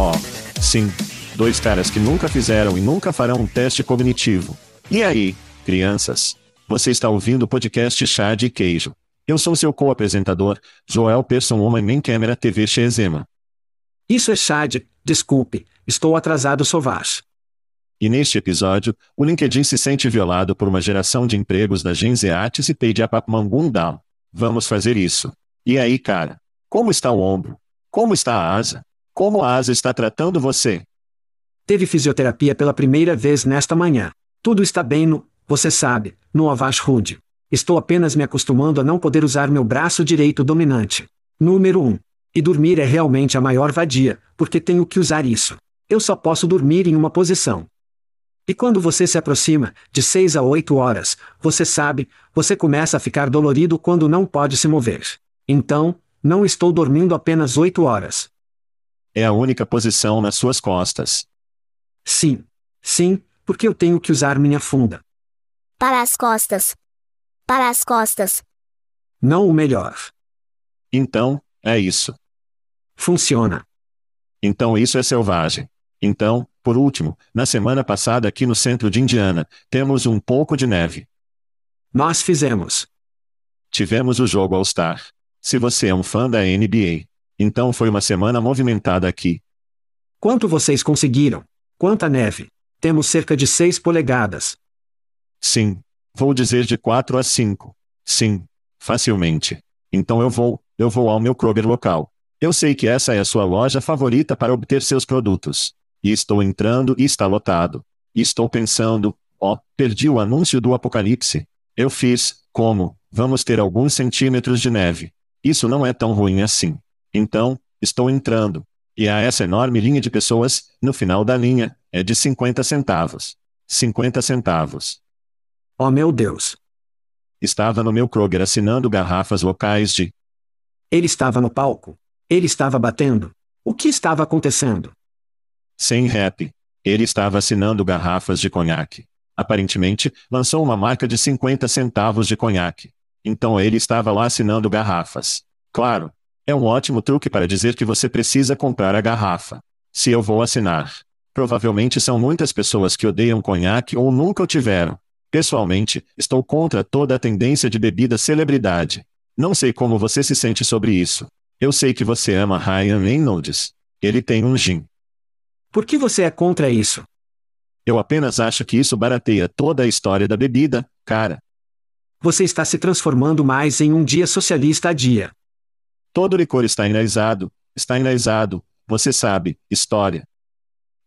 Oh, sim. Dois caras que nunca fizeram e nunca farão um teste cognitivo. E aí, crianças? Você está ouvindo o podcast Chá de Queijo. Eu sou seu co-apresentador, Joel Persson Homem Man Câmera TV Chezema. Isso é Chad, desculpe, estou atrasado Sovaz. E neste episódio, o LinkedIn se sente violado por uma geração de empregos da Gen Z Atis e Paydiapap Mangundam. Vamos fazer isso. E aí, cara? Como está o ombro? Como está a asa? Como a asa está tratando você? Teve fisioterapia pela primeira vez nesta manhã. Tudo está bem no, você sabe, no Avash Rude. Estou apenas me acostumando a não poder usar meu braço direito dominante. Número 1. E dormir é realmente a maior vadia, porque tenho que usar isso. Eu só posso dormir em uma posição. E quando você se aproxima, de 6 a 8 horas, você sabe, você começa a ficar dolorido quando não pode se mover. Então, não estou dormindo apenas 8 horas. É a única posição nas suas costas. Sim. Sim, porque eu tenho que usar minha funda. Para as costas. Para as costas. Não o melhor. Então, é isso. Funciona. Então isso é selvagem. Então, por último, na semana passada aqui no centro de Indiana, temos um pouco de neve. Nós fizemos. Tivemos o jogo All-Star. Se você é um fã da NBA, então foi uma semana movimentada aqui. Quanto vocês conseguiram? Quanta neve? Temos cerca de 6 polegadas. Sim. Vou dizer de 4 a 5. Sim. Facilmente. Então eu vou, eu vou ao meu Kroger local. Eu sei que essa é a sua loja favorita para obter seus produtos. E estou entrando e está lotado. E estou pensando, ó, oh, perdi o anúncio do apocalipse. Eu fiz, como, vamos ter alguns centímetros de neve. Isso não é tão ruim assim. Então, estou entrando. E há essa enorme linha de pessoas, no final da linha, é de 50 centavos. 50 centavos. Oh meu Deus! Estava no meu Kroger assinando garrafas locais de. Ele estava no palco. Ele estava batendo. O que estava acontecendo? Sem rap. Ele estava assinando garrafas de conhaque. Aparentemente, lançou uma marca de 50 centavos de conhaque. Então ele estava lá assinando garrafas. Claro. É um ótimo truque para dizer que você precisa comprar a garrafa. Se eu vou assinar. Provavelmente são muitas pessoas que odeiam conhaque ou nunca o tiveram. Pessoalmente, estou contra toda a tendência de bebida celebridade. Não sei como você se sente sobre isso. Eu sei que você ama Ryan Reynolds. Ele tem um gin. Por que você é contra isso? Eu apenas acho que isso barateia toda a história da bebida, cara. Você está se transformando mais em um dia socialista a dia. Todo licor está enraizado, está enraizado, você sabe, história.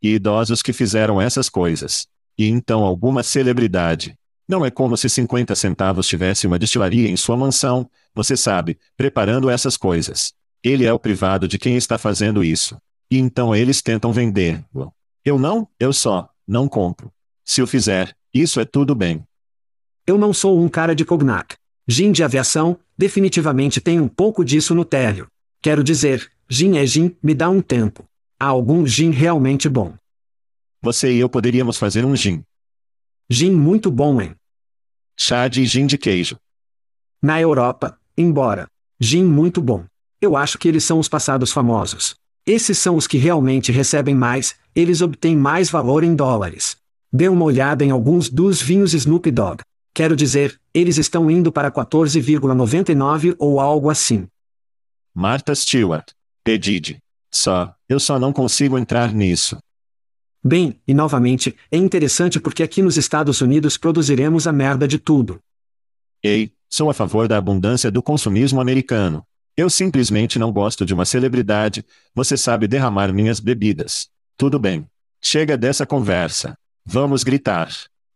E idosos que fizeram essas coisas. E então alguma celebridade. Não é como se 50 centavos tivesse uma destilaria em sua mansão, você sabe, preparando essas coisas. Ele é o privado de quem está fazendo isso. E então eles tentam vender. Eu não, eu só, não compro. Se o fizer, isso é tudo bem. Eu não sou um cara de cognac. Gin de aviação, definitivamente tem um pouco disso no térreo. Quero dizer, gin é gin, me dá um tempo. Há algum gin realmente bom. Você e eu poderíamos fazer um gin. Gin muito bom, hein? Chá de gin de queijo. Na Europa, embora. Gin muito bom. Eu acho que eles são os passados famosos. Esses são os que realmente recebem mais, eles obtêm mais valor em dólares. Dê uma olhada em alguns dos vinhos Snoop Dogg. Quero dizer, eles estão indo para 14,99 ou algo assim. Martha Stewart. Pedide. Só, eu só não consigo entrar nisso. Bem, e novamente, é interessante porque aqui nos Estados Unidos produziremos a merda de tudo. Ei, sou a favor da abundância do consumismo americano. Eu simplesmente não gosto de uma celebridade, você sabe derramar minhas bebidas. Tudo bem. Chega dessa conversa. Vamos gritar.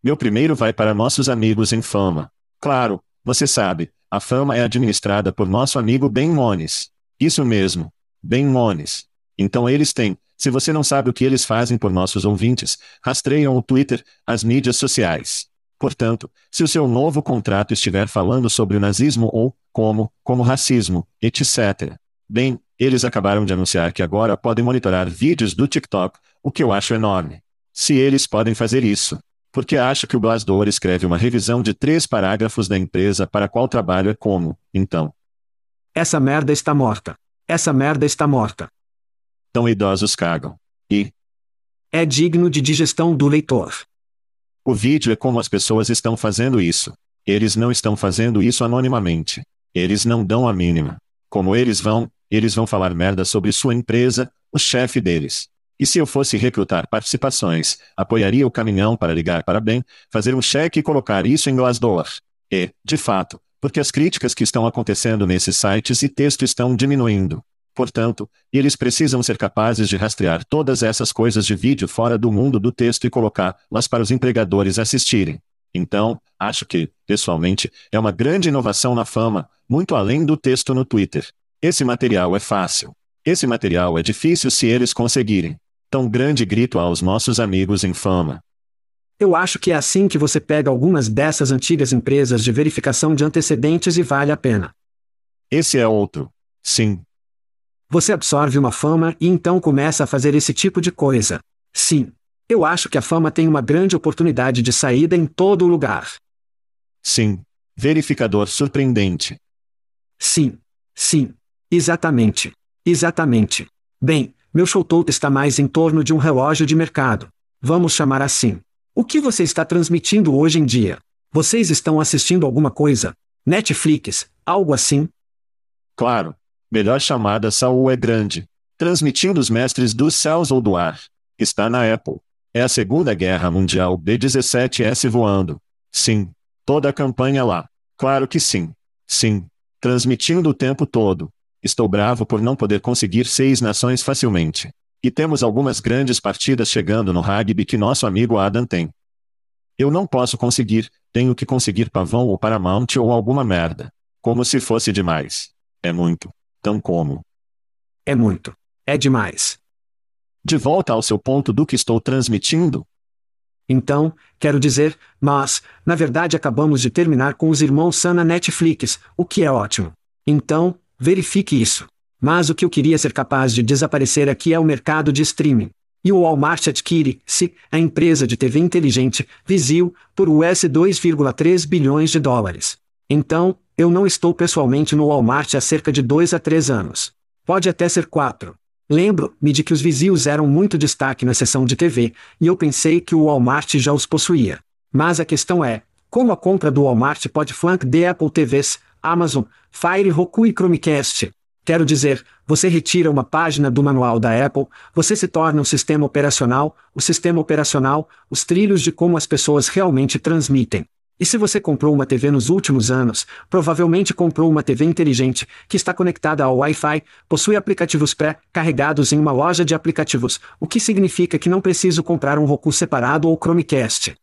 Meu primeiro vai para nossos amigos em fama. Claro, você sabe, a fama é administrada por nosso amigo Ben Mones. Isso mesmo. Ben Mones. Então eles têm, se você não sabe o que eles fazem por nossos ouvintes, rastreiam o Twitter, as mídias sociais. Portanto, se o seu novo contrato estiver falando sobre o nazismo ou, como, como racismo, etc. Bem, eles acabaram de anunciar que agora podem monitorar vídeos do TikTok, o que eu acho enorme. Se eles podem fazer isso, porque acho que o Blasdor escreve uma revisão de três parágrafos da empresa para qual trabalho é como, então. Essa merda está morta. Essa merda está morta. Tão idosos cagam. E. É digno de digestão do leitor. O vídeo é como as pessoas estão fazendo isso. Eles não estão fazendo isso anonimamente. Eles não dão a mínima. Como eles vão, eles vão falar merda sobre sua empresa, o chefe deles. E se eu fosse recrutar participações, apoiaria o caminhão para ligar para bem, fazer um cheque e colocar isso em Glassdoor. E, de fato, porque as críticas que estão acontecendo nesses sites e texto estão diminuindo. Portanto, eles precisam ser capazes de rastrear todas essas coisas de vídeo fora do mundo do texto e colocá-las para os empregadores assistirem. Então, acho que, pessoalmente, é uma grande inovação na fama, muito além do texto no Twitter. Esse material é fácil. Esse material é difícil se eles conseguirem tão grande grito aos nossos amigos em fama. Eu acho que é assim que você pega algumas dessas antigas empresas de verificação de antecedentes e vale a pena. Esse é outro. Sim. Você absorve uma fama e então começa a fazer esse tipo de coisa. Sim. Eu acho que a fama tem uma grande oportunidade de saída em todo lugar. Sim. Verificador surpreendente. Sim. Sim. Exatamente. Exatamente. Bem, meu showtote está mais em torno de um relógio de mercado. Vamos chamar assim. O que você está transmitindo hoje em dia? Vocês estão assistindo alguma coisa? Netflix, algo assim? Claro. Melhor chamada Saul é grande. Transmitindo os mestres dos céus ou do ar. Está na Apple. É a Segunda Guerra Mundial B-17S voando. Sim. Toda a campanha lá. Claro que sim. Sim. Transmitindo o tempo todo. Estou bravo por não poder conseguir seis nações facilmente. E temos algumas grandes partidas chegando no rugby que nosso amigo Adam tem. Eu não posso conseguir, tenho que conseguir Pavão ou Paramount ou alguma merda. Como se fosse demais. É muito. Tão como. É muito. É demais. De volta ao seu ponto do que estou transmitindo? Então, quero dizer, mas, na verdade acabamos de terminar com os irmãos Sana Netflix, o que é ótimo. Então, Verifique isso. Mas o que eu queria ser capaz de desaparecer aqui é o mercado de streaming. E o Walmart adquire-se, a empresa de TV inteligente, Vizio, por US 2,3 bilhões de dólares. Então, eu não estou pessoalmente no Walmart há cerca de 2 a 3 anos. Pode até ser 4. Lembro-me de que os vizios eram muito destaque na seção de TV, e eu pensei que o Walmart já os possuía. Mas a questão é, como a compra do Walmart pode flank de Apple TVs, Amazon, Fire Roku e Chromecast. Quero dizer, você retira uma página do manual da Apple, você se torna um sistema operacional, o sistema operacional, os trilhos de como as pessoas realmente transmitem. E se você comprou uma TV nos últimos anos, provavelmente comprou uma TV inteligente, que está conectada ao Wi-Fi, possui aplicativos pré-carregados em uma loja de aplicativos, o que significa que não preciso comprar um Roku separado ou Chromecast.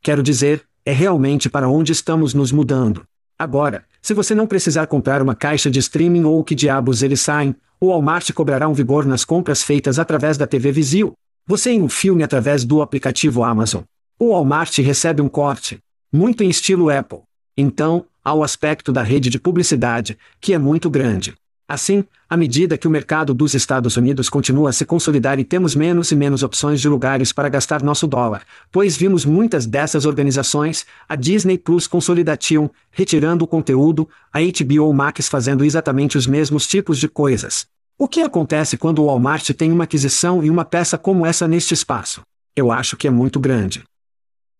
Quero dizer, é realmente para onde estamos nos mudando. Agora, se você não precisar comprar uma caixa de streaming ou o que diabos eles saem, o Walmart cobrará um vigor nas compras feitas através da TV Vizio. Você em um filme através do aplicativo Amazon. O Walmart recebe um corte, muito em estilo Apple. Então, há o aspecto da rede de publicidade, que é muito grande. Assim, à medida que o mercado dos Estados Unidos continua a se consolidar e temos menos e menos opções de lugares para gastar nosso dólar, pois vimos muitas dessas organizações, a Disney Plus Consolidation, retirando o conteúdo, a HBO Max fazendo exatamente os mesmos tipos de coisas. O que acontece quando o Walmart tem uma aquisição e uma peça como essa neste espaço? Eu acho que é muito grande.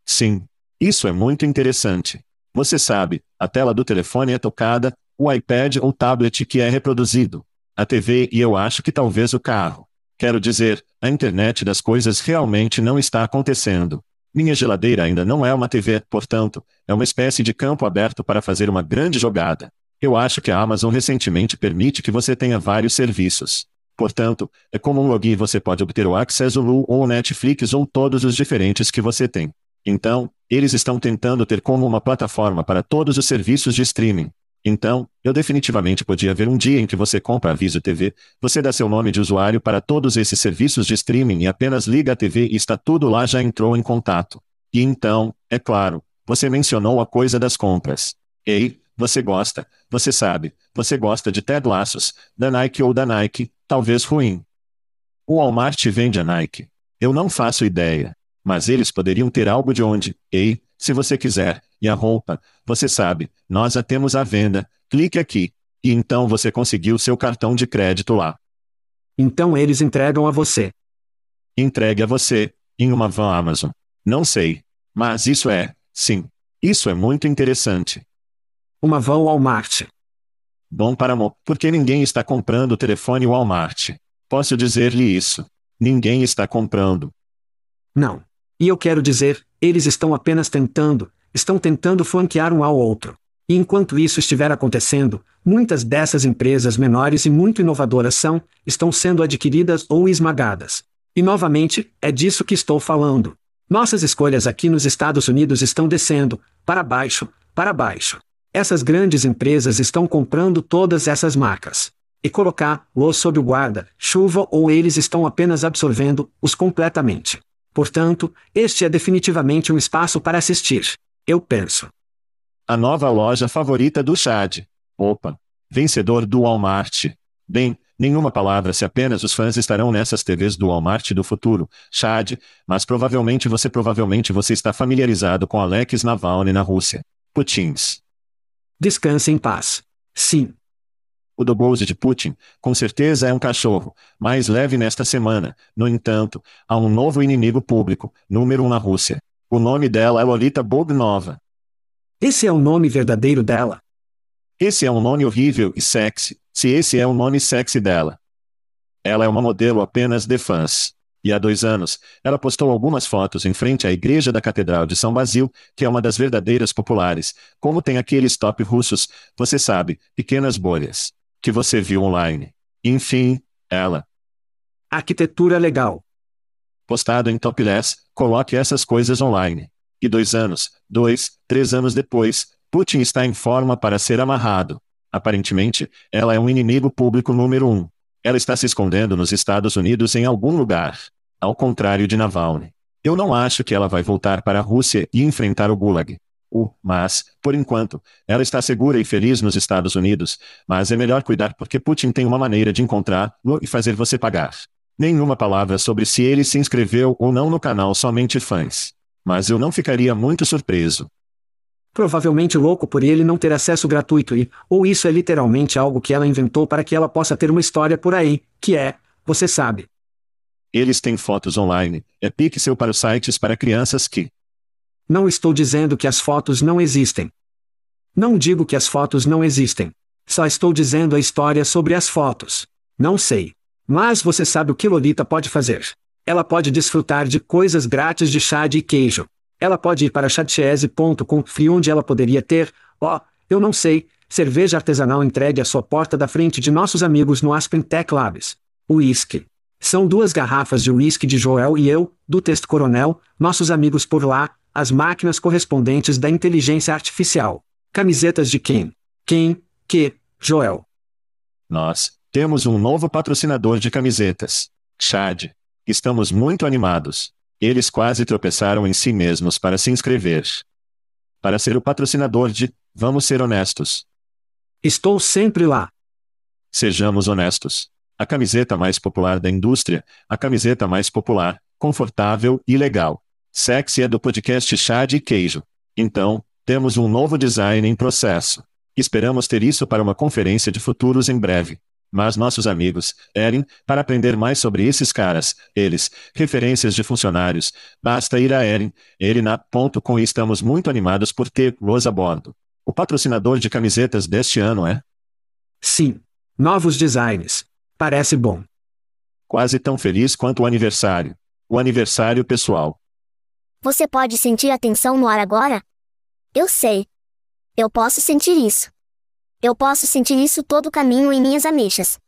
Sim, isso é muito interessante. Você sabe, a tela do telefone é tocada, o iPad ou tablet que é reproduzido, a TV e eu acho que talvez o carro. Quero dizer, a internet das coisas realmente não está acontecendo. Minha geladeira ainda não é uma TV, portanto, é uma espécie de campo aberto para fazer uma grande jogada. Eu acho que a Amazon recentemente permite que você tenha vários serviços. Portanto, é como um login você pode obter o Access Hulu ou o Netflix ou todos os diferentes que você tem. Então, eles estão tentando ter como uma plataforma para todos os serviços de streaming. Então, eu definitivamente podia ver um dia em que você compra a Viso TV, você dá seu nome de usuário para todos esses serviços de streaming e apenas liga a TV e está tudo lá já entrou em contato. E então, é claro, você mencionou a coisa das compras. Ei, você gosta, você sabe, você gosta de Ted Laços, da Nike ou da Nike, talvez ruim. O Walmart vende a Nike. Eu não faço ideia. Mas eles poderiam ter algo de onde, ei, se você quiser, e a roupa, você sabe, nós a temos à venda, clique aqui. E então você conseguiu seu cartão de crédito lá. Então eles entregam a você. Entregue a você, em uma van Amazon. Não sei. Mas isso é, sim. Isso é muito interessante. Uma van Walmart. Bom para mo, porque ninguém está comprando o telefone Walmart. Posso dizer-lhe isso. Ninguém está comprando. Não. E eu quero dizer, eles estão apenas tentando, estão tentando flanquear um ao outro. E enquanto isso estiver acontecendo, muitas dessas empresas menores e muito inovadoras são, estão sendo adquiridas ou esmagadas. E novamente, é disso que estou falando. Nossas escolhas aqui nos Estados Unidos estão descendo, para baixo, para baixo. Essas grandes empresas estão comprando todas essas marcas. E colocar-los sob o guarda-chuva ou eles estão apenas absorvendo-os completamente. Portanto, este é definitivamente um espaço para assistir. Eu penso. A nova loja favorita do Chad. Opa! Vencedor do Walmart. Bem, nenhuma palavra se apenas os fãs estarão nessas TVs do Walmart do futuro, Chad, mas provavelmente você provavelmente você está familiarizado com Alex Navalny na Rússia. Putins. Descanse em paz. Sim, o Dobouze de Putin, com certeza é um cachorro, mais leve nesta semana. No entanto, há um novo inimigo público, número um na Rússia. O nome dela é Lolita Bogdanova. Esse é o nome verdadeiro dela. Esse é um nome horrível e sexy, se esse é o nome sexy dela. Ela é uma modelo apenas de fãs. E há dois anos, ela postou algumas fotos em frente à igreja da Catedral de São Basil, que é uma das verdadeiras populares, como tem aqueles top russos, você sabe, pequenas bolhas que você viu online. Enfim, ela. Arquitetura legal. Postado em Topless, coloque essas coisas online. E dois anos, dois, três anos depois, Putin está em forma para ser amarrado. Aparentemente, ela é um inimigo público número um. Ela está se escondendo nos Estados Unidos em algum lugar. Ao contrário de Navalny. Eu não acho que ela vai voltar para a Rússia e enfrentar o Gulag. O, mas, por enquanto, ela está segura e feliz nos Estados Unidos, mas é melhor cuidar porque Putin tem uma maneira de encontrá-lo e fazer você pagar. Nenhuma palavra sobre se ele se inscreveu ou não no canal Somente Fãs. Mas eu não ficaria muito surpreso. Provavelmente louco por ele não ter acesso gratuito e, ou isso é literalmente algo que ela inventou para que ela possa ter uma história por aí, que é, você sabe. Eles têm fotos online, é pixel para os sites para crianças que, não estou dizendo que as fotos não existem. Não digo que as fotos não existem. Só estou dizendo a história sobre as fotos. Não sei. Mas você sabe o que Lolita pode fazer. Ela pode desfrutar de coisas grátis de chá de queijo. Ela pode ir para chatchese.com free onde ela poderia ter, ó, oh, eu não sei, cerveja artesanal entregue à sua porta da frente de nossos amigos no Aspen Tech Labs. Whisky. São duas garrafas de whisky de Joel e eu, do texto coronel, nossos amigos por lá, as máquinas correspondentes da inteligência artificial. Camisetas de quem? Quem? Que? Joel. Nós temos um novo patrocinador de camisetas. Chad. Estamos muito animados. Eles quase tropeçaram em si mesmos para se inscrever. Para ser o patrocinador de, vamos ser honestos. Estou sempre lá. Sejamos honestos. A camiseta mais popular da indústria, a camiseta mais popular, confortável e legal. Sexy é do podcast Chá de Queijo. Então, temos um novo design em processo. Esperamos ter isso para uma conferência de futuros em breve. Mas nossos amigos, Erin, para aprender mais sobre esses caras, eles, referências de funcionários, basta ir a Erin, erina.com e estamos muito animados por ter los a bordo. O patrocinador de camisetas deste ano é? Sim. Novos designs. Parece bom. Quase tão feliz quanto o aniversário. O aniversário pessoal. Você pode sentir a tensão no ar agora? Eu sei. Eu posso sentir isso. Eu posso sentir isso todo o caminho em minhas ameixas.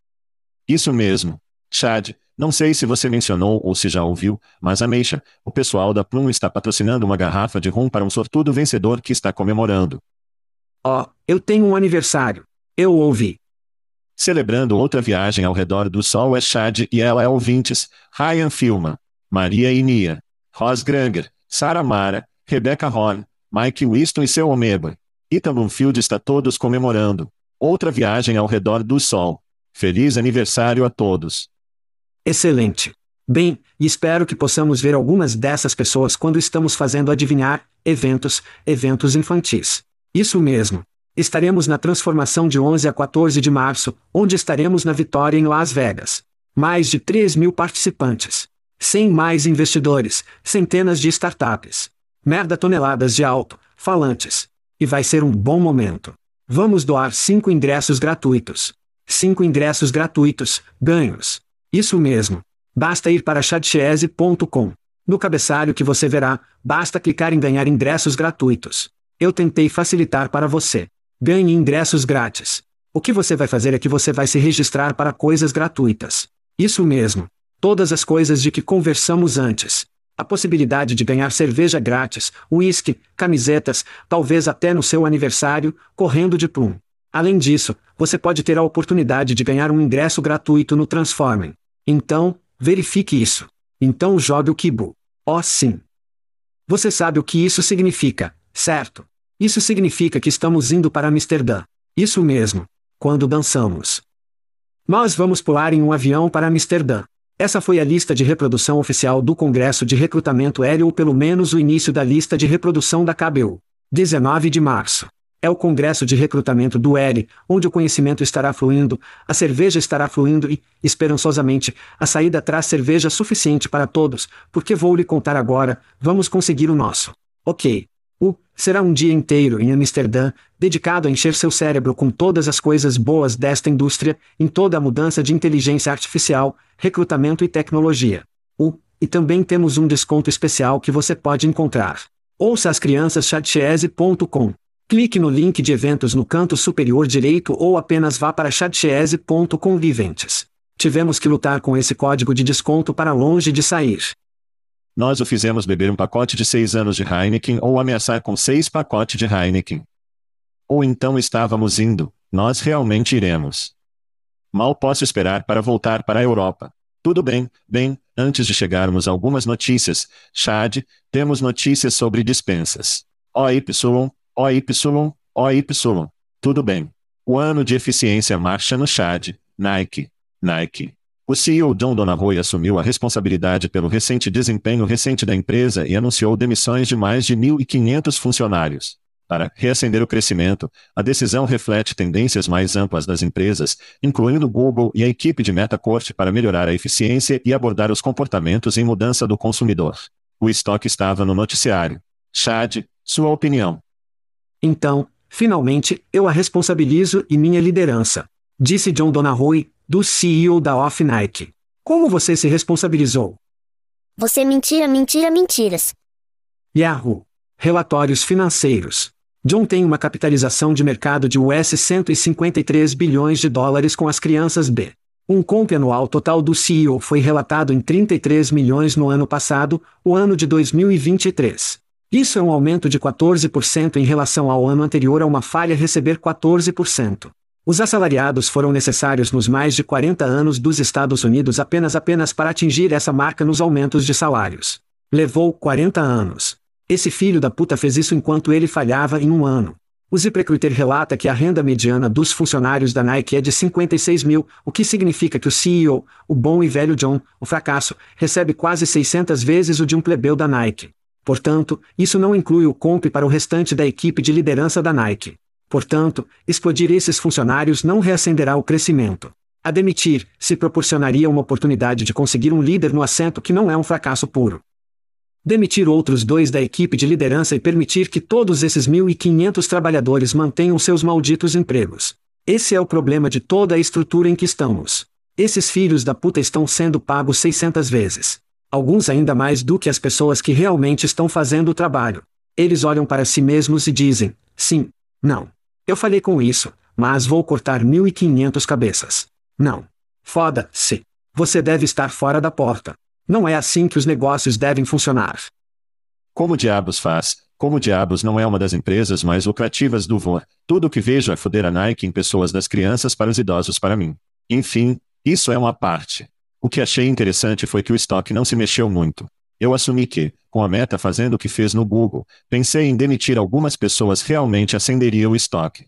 Isso mesmo. Chad, não sei se você mencionou ou se já ouviu, mas Ameixa, o pessoal da Plum está patrocinando uma garrafa de rum para um sortudo vencedor que está comemorando. Ó, oh, eu tenho um aniversário. Eu ouvi. Celebrando outra viagem ao redor do Sol é Chad e ela é ouvintes, Ryan Filma, Maria Inia, Ros Granger, Sarah Mara, Rebecca Horn, Mike Winston e seu Omeba. Ethan Bloomfield está todos comemorando. Outra viagem ao redor do Sol. Feliz aniversário a todos. Excelente. Bem, espero que possamos ver algumas dessas pessoas quando estamos fazendo adivinhar, eventos, eventos infantis. Isso mesmo. Estaremos na transformação de 11 a 14 de março, onde estaremos na Vitória em Las Vegas. Mais de 3 mil participantes. 100 mais investidores, centenas de startups. Merda toneladas de alto, falantes. E vai ser um bom momento. Vamos doar 5 ingressos gratuitos. 5 ingressos gratuitos, ganhos. Isso mesmo. Basta ir para chatchese.com. No cabeçalho que você verá, basta clicar em ganhar ingressos gratuitos. Eu tentei facilitar para você. Ganhe ingressos grátis. O que você vai fazer é que você vai se registrar para coisas gratuitas. Isso mesmo. Todas as coisas de que conversamos antes. A possibilidade de ganhar cerveja grátis, uísque, camisetas, talvez até no seu aniversário, correndo de plum. Além disso, você pode ter a oportunidade de ganhar um ingresso gratuito no Transforming. Então, verifique isso. Então jogue o Kibu. Oh sim. Você sabe o que isso significa, Certo. Isso significa que estamos indo para Amsterdã. Isso mesmo. Quando dançamos. Nós vamos pular em um avião para Amsterdã. Essa foi a lista de reprodução oficial do Congresso de Recrutamento Aéreo ou pelo menos o início da lista de reprodução da KBU. 19 de março. É o Congresso de Recrutamento do L, onde o conhecimento estará fluindo, a cerveja estará fluindo e, esperançosamente, a saída traz cerveja suficiente para todos, porque vou lhe contar agora, vamos conseguir o nosso. Ok. O será um dia inteiro em Amsterdã, dedicado a encher seu cérebro com todas as coisas boas desta indústria, em toda a mudança de inteligência artificial, recrutamento e tecnologia. O e também temos um desconto especial que você pode encontrar. Ouça as crianças chatchese.com. Clique no link de eventos no canto superior direito ou apenas vá para chatchese.com Viventes. Tivemos que lutar com esse código de desconto para longe de sair. Nós o fizemos beber um pacote de seis anos de Heineken ou ameaçar com seis pacotes de Heineken. Ou então estávamos indo, nós realmente iremos. Mal posso esperar para voltar para a Europa. Tudo bem, bem, antes de chegarmos a algumas notícias, Chad, temos notícias sobre dispensas. OY, OY, OY. Tudo bem. O ano de eficiência marcha no Chad, Nike, Nike. O CEO John Donahoe assumiu a responsabilidade pelo recente desempenho recente da empresa e anunciou demissões de mais de 1.500 funcionários. Para reacender o crescimento, a decisão reflete tendências mais amplas das empresas, incluindo Google e a equipe de Metacorp para melhorar a eficiência e abordar os comportamentos em mudança do consumidor. O estoque estava no noticiário. Chad, sua opinião. Então, Finalmente, eu a responsabilizo e minha liderança. Disse John Donahoe, do CEO da Off Nike. Como você se responsabilizou? Você mentira, mentira, mentiras. Yahoo! Relatórios financeiros. John tem uma capitalização de mercado de US 153 bilhões de dólares com as crianças B. Um comp anual total do CEO foi relatado em 33 milhões no ano passado, o ano de 2023. Isso é um aumento de 14% em relação ao ano anterior a uma falha receber 14%. Os assalariados foram necessários nos mais de 40 anos dos Estados Unidos apenas apenas para atingir essa marca nos aumentos de salários. Levou 40 anos. Esse filho da puta fez isso enquanto ele falhava em um ano. O ZipRecruiter relata que a renda mediana dos funcionários da Nike é de 56 mil, o que significa que o CEO, o bom e velho John, o fracasso, recebe quase 600 vezes o de um plebeu da Nike. Portanto, isso não inclui o comp para o restante da equipe de liderança da Nike. Portanto, explodir esses funcionários não reacenderá o crescimento. A demitir, se proporcionaria uma oportunidade de conseguir um líder no assento que não é um fracasso puro. Demitir outros dois da equipe de liderança e permitir que todos esses 1.500 trabalhadores mantenham seus malditos empregos. Esse é o problema de toda a estrutura em que estamos. Esses filhos da puta estão sendo pagos 600 vezes alguns ainda mais do que as pessoas que realmente estão fazendo o trabalho. Eles olham para si mesmos e dizem: sim, não. Eu falei com isso, mas vou cortar 1.500 cabeças. Não. Foda-se. Você deve estar fora da porta. Não é assim que os negócios devem funcionar. Como diabos faz? Como diabos não é uma das empresas mais lucrativas do VOA? Tudo o que vejo é foder a Nike em pessoas das crianças para os idosos para mim. Enfim, isso é uma parte. O que achei interessante foi que o estoque não se mexeu muito. Eu assumi que, com a meta fazendo o que fez no Google, pensei em demitir algumas pessoas realmente acenderia o estoque.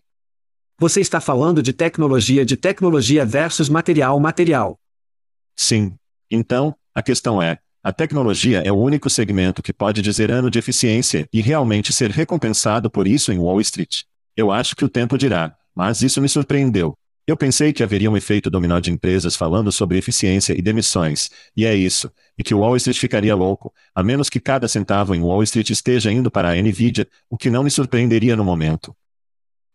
Você está falando de tecnologia de tecnologia versus material material. Sim. Então, a questão é, a tecnologia é o único segmento que pode dizer ano de eficiência e realmente ser recompensado por isso em Wall Street. Eu acho que o tempo dirá, mas isso me surpreendeu. Eu pensei que haveria um efeito dominó de empresas falando sobre eficiência e demissões, e é isso, e que Wall Street ficaria louco, a menos que cada centavo em Wall Street esteja indo para a Nvidia, o que não me surpreenderia no momento.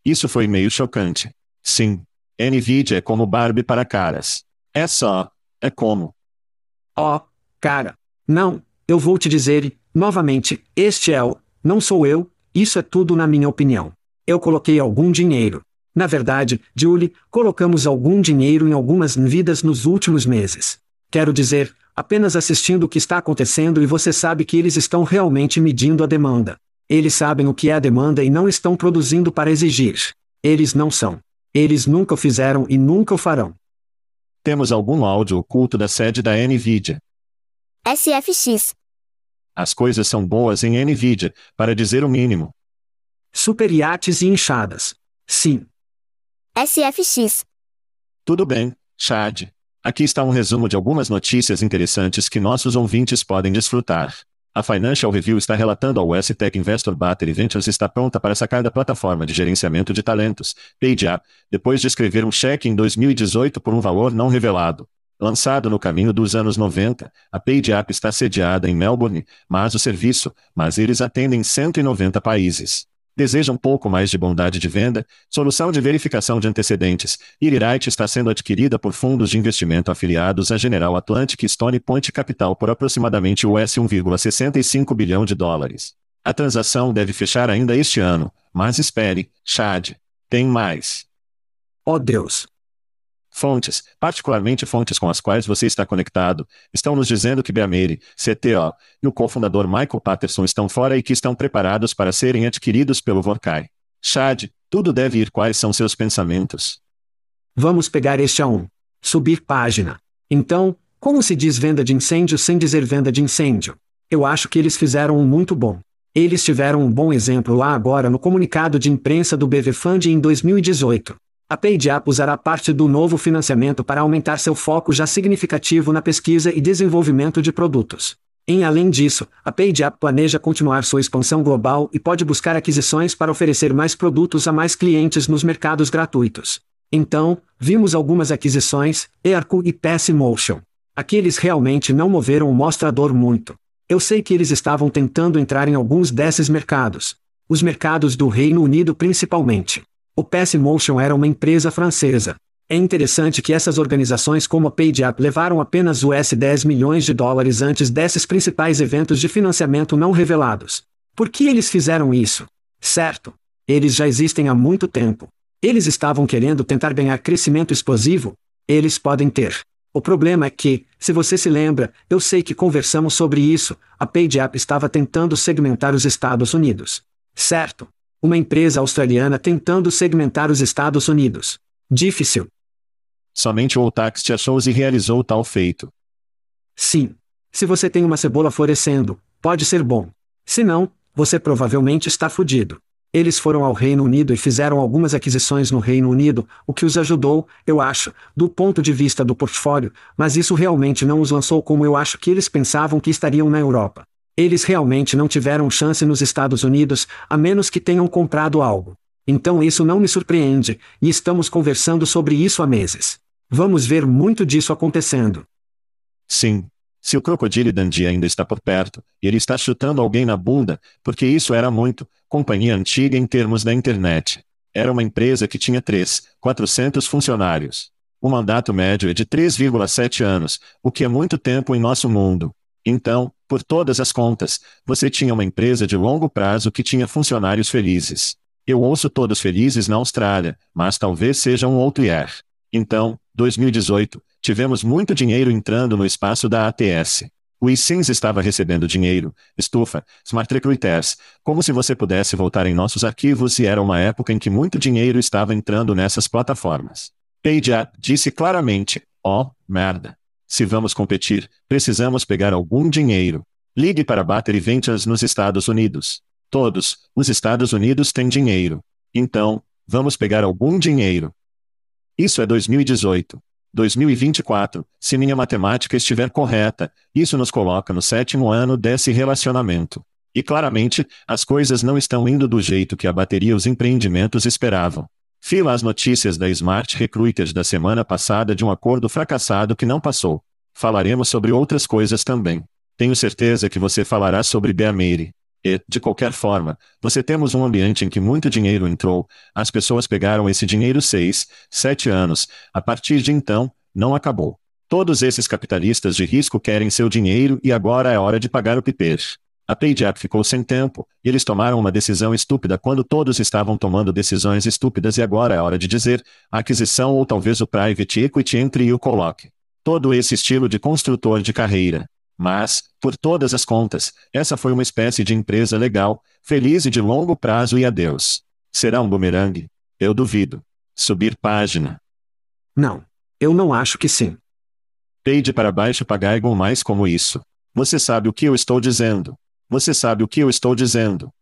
Isso foi meio chocante. Sim, Nvidia é como Barbie para caras. É só, é como. Oh, cara. Não, eu vou te dizer, novamente, este é o, não sou eu, isso é tudo na minha opinião. Eu coloquei algum dinheiro. Na verdade, Julie, colocamos algum dinheiro em algumas vidas nos últimos meses. Quero dizer, apenas assistindo o que está acontecendo e você sabe que eles estão realmente medindo a demanda. Eles sabem o que é a demanda e não estão produzindo para exigir. Eles não são. Eles nunca o fizeram e nunca o farão. Temos algum áudio oculto da sede da NVIDIA. SFX. As coisas são boas em NVIDIA, para dizer o mínimo. Super iates e inchadas. Sim, SFX. Tudo bem, Chad. Aqui está um resumo de algumas notícias interessantes que nossos ouvintes podem desfrutar. A Financial Review está relatando ao US Tech Investor Battery Ventures está pronta para sacar da plataforma de gerenciamento de talentos, PageApp, depois de escrever um cheque em 2018 por um valor não revelado. Lançado no caminho dos anos 90, a PageApp está sediada em Melbourne, mas o serviço, mas eles atendem 190 países. Deseja um pouco mais de bondade de venda? Solução de verificação de antecedentes. Iririte está sendo adquirida por fundos de investimento afiliados à General Atlantic Stone Point Capital por aproximadamente US 1,65 bilhão de dólares. A transação deve fechar ainda este ano, mas espere, Chad. Tem mais. Oh Deus! Fontes, particularmente fontes com as quais você está conectado, estão nos dizendo que Beamere, CTO, e o cofundador Michael Patterson estão fora e que estão preparados para serem adquiridos pelo Vorkai. Chad, tudo deve ir quais são seus pensamentos. Vamos pegar este a um. Subir página. Então, como se diz venda de incêndio sem dizer venda de incêndio? Eu acho que eles fizeram um muito bom. Eles tiveram um bom exemplo lá agora no comunicado de imprensa do BV Fund em 2018. A PageApp usará parte do novo financiamento para aumentar seu foco já significativo na pesquisa e desenvolvimento de produtos. Em além disso, a PageApp planeja continuar sua expansão global e pode buscar aquisições para oferecer mais produtos a mais clientes nos mercados gratuitos. Então, vimos algumas aquisições, Earco e Motion. Aqueles realmente não moveram o mostrador muito. Eu sei que eles estavam tentando entrar em alguns desses mercados. Os mercados do Reino Unido principalmente. O PS Motion era uma empresa francesa. É interessante que essas organizações como a PageApp levaram apenas US 10 milhões de dólares antes desses principais eventos de financiamento não revelados. Por que eles fizeram isso? Certo. Eles já existem há muito tempo. Eles estavam querendo tentar ganhar crescimento explosivo? Eles podem ter. O problema é que, se você se lembra, eu sei que conversamos sobre isso, a PageApp estava tentando segmentar os Estados Unidos. Certo. Uma empresa australiana tentando segmentar os Estados Unidos. Difícil. Somente o Otaxt achou e realizou tal feito. Sim. Se você tem uma cebola florescendo, pode ser bom. Se não, você provavelmente está fudido. Eles foram ao Reino Unido e fizeram algumas aquisições no Reino Unido, o que os ajudou, eu acho, do ponto de vista do portfólio, mas isso realmente não os lançou como eu acho que eles pensavam que estariam na Europa. Eles realmente não tiveram chance nos Estados Unidos, a menos que tenham comprado algo. Então isso não me surpreende, e estamos conversando sobre isso há meses. Vamos ver muito disso acontecendo. Sim. Se o Crocodile Dundee ainda está por perto, ele está chutando alguém na bunda, porque isso era muito, companhia antiga em termos da internet. Era uma empresa que tinha 3, 400 funcionários. O mandato médio é de 3,7 anos, o que é muito tempo em nosso mundo. Então, por todas as contas, você tinha uma empresa de longo prazo que tinha funcionários felizes. Eu ouço todos felizes na Austrália, mas talvez seja um outro year. Então, 2018, tivemos muito dinheiro entrando no espaço da ATS. O eSIMS estava recebendo dinheiro, estufa, Smart Recruiters, como se você pudesse voltar em nossos arquivos e era uma época em que muito dinheiro estava entrando nessas plataformas. PageApp disse claramente, ó, oh, merda. Se vamos competir, precisamos pegar algum dinheiro. Ligue para Battery Ventures nos Estados Unidos. Todos, os Estados Unidos têm dinheiro. Então, vamos pegar algum dinheiro. Isso é 2018. 2024, se minha matemática estiver correta, isso nos coloca no sétimo ano desse relacionamento. E claramente, as coisas não estão indo do jeito que a bateria os empreendimentos esperavam. Fila as notícias da Smart Recruiters da semana passada de um acordo fracassado que não passou. Falaremos sobre outras coisas também. Tenho certeza que você falará sobre Beameire. E, de qualquer forma, você temos um ambiente em que muito dinheiro entrou, as pessoas pegaram esse dinheiro seis, sete anos, a partir de então, não acabou. Todos esses capitalistas de risco querem seu dinheiro e agora é hora de pagar o piper. A PayJack ficou sem tempo, e eles tomaram uma decisão estúpida quando todos estavam tomando decisões estúpidas e agora é hora de dizer, aquisição ou talvez o private equity entre e o coloque. Todo esse estilo de construtor de carreira. Mas, por todas as contas, essa foi uma espécie de empresa legal, feliz e de longo prazo e adeus. Será um bumerangue? Eu duvido. Subir página. Não. Eu não acho que sim. Peide para baixo pagaigon mais como isso. Você sabe o que eu estou dizendo. Você sabe o que eu estou dizendo.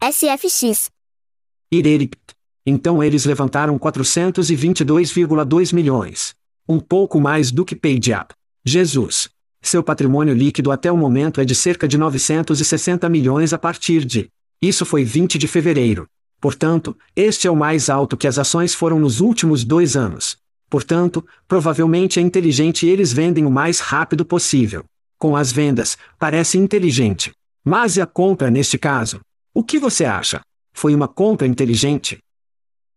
SFX. Irerict. Então eles levantaram 422,2 milhões. Um pouco mais do que PageUp. Jesus. Seu patrimônio líquido até o momento é de cerca de 960 milhões a partir de. Isso foi 20 de fevereiro. Portanto, este é o mais alto que as ações foram nos últimos dois anos. Portanto, provavelmente é inteligente e eles vendem o mais rápido possível. Com as vendas, parece inteligente. Mas e a compra neste caso? O que você acha? Foi uma compra inteligente?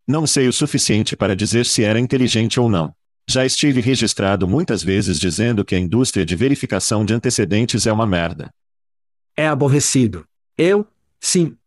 Não sei o suficiente para dizer se era inteligente ou não. Já estive registrado muitas vezes dizendo que a indústria de verificação de antecedentes é uma merda. É aborrecido. Eu, sim.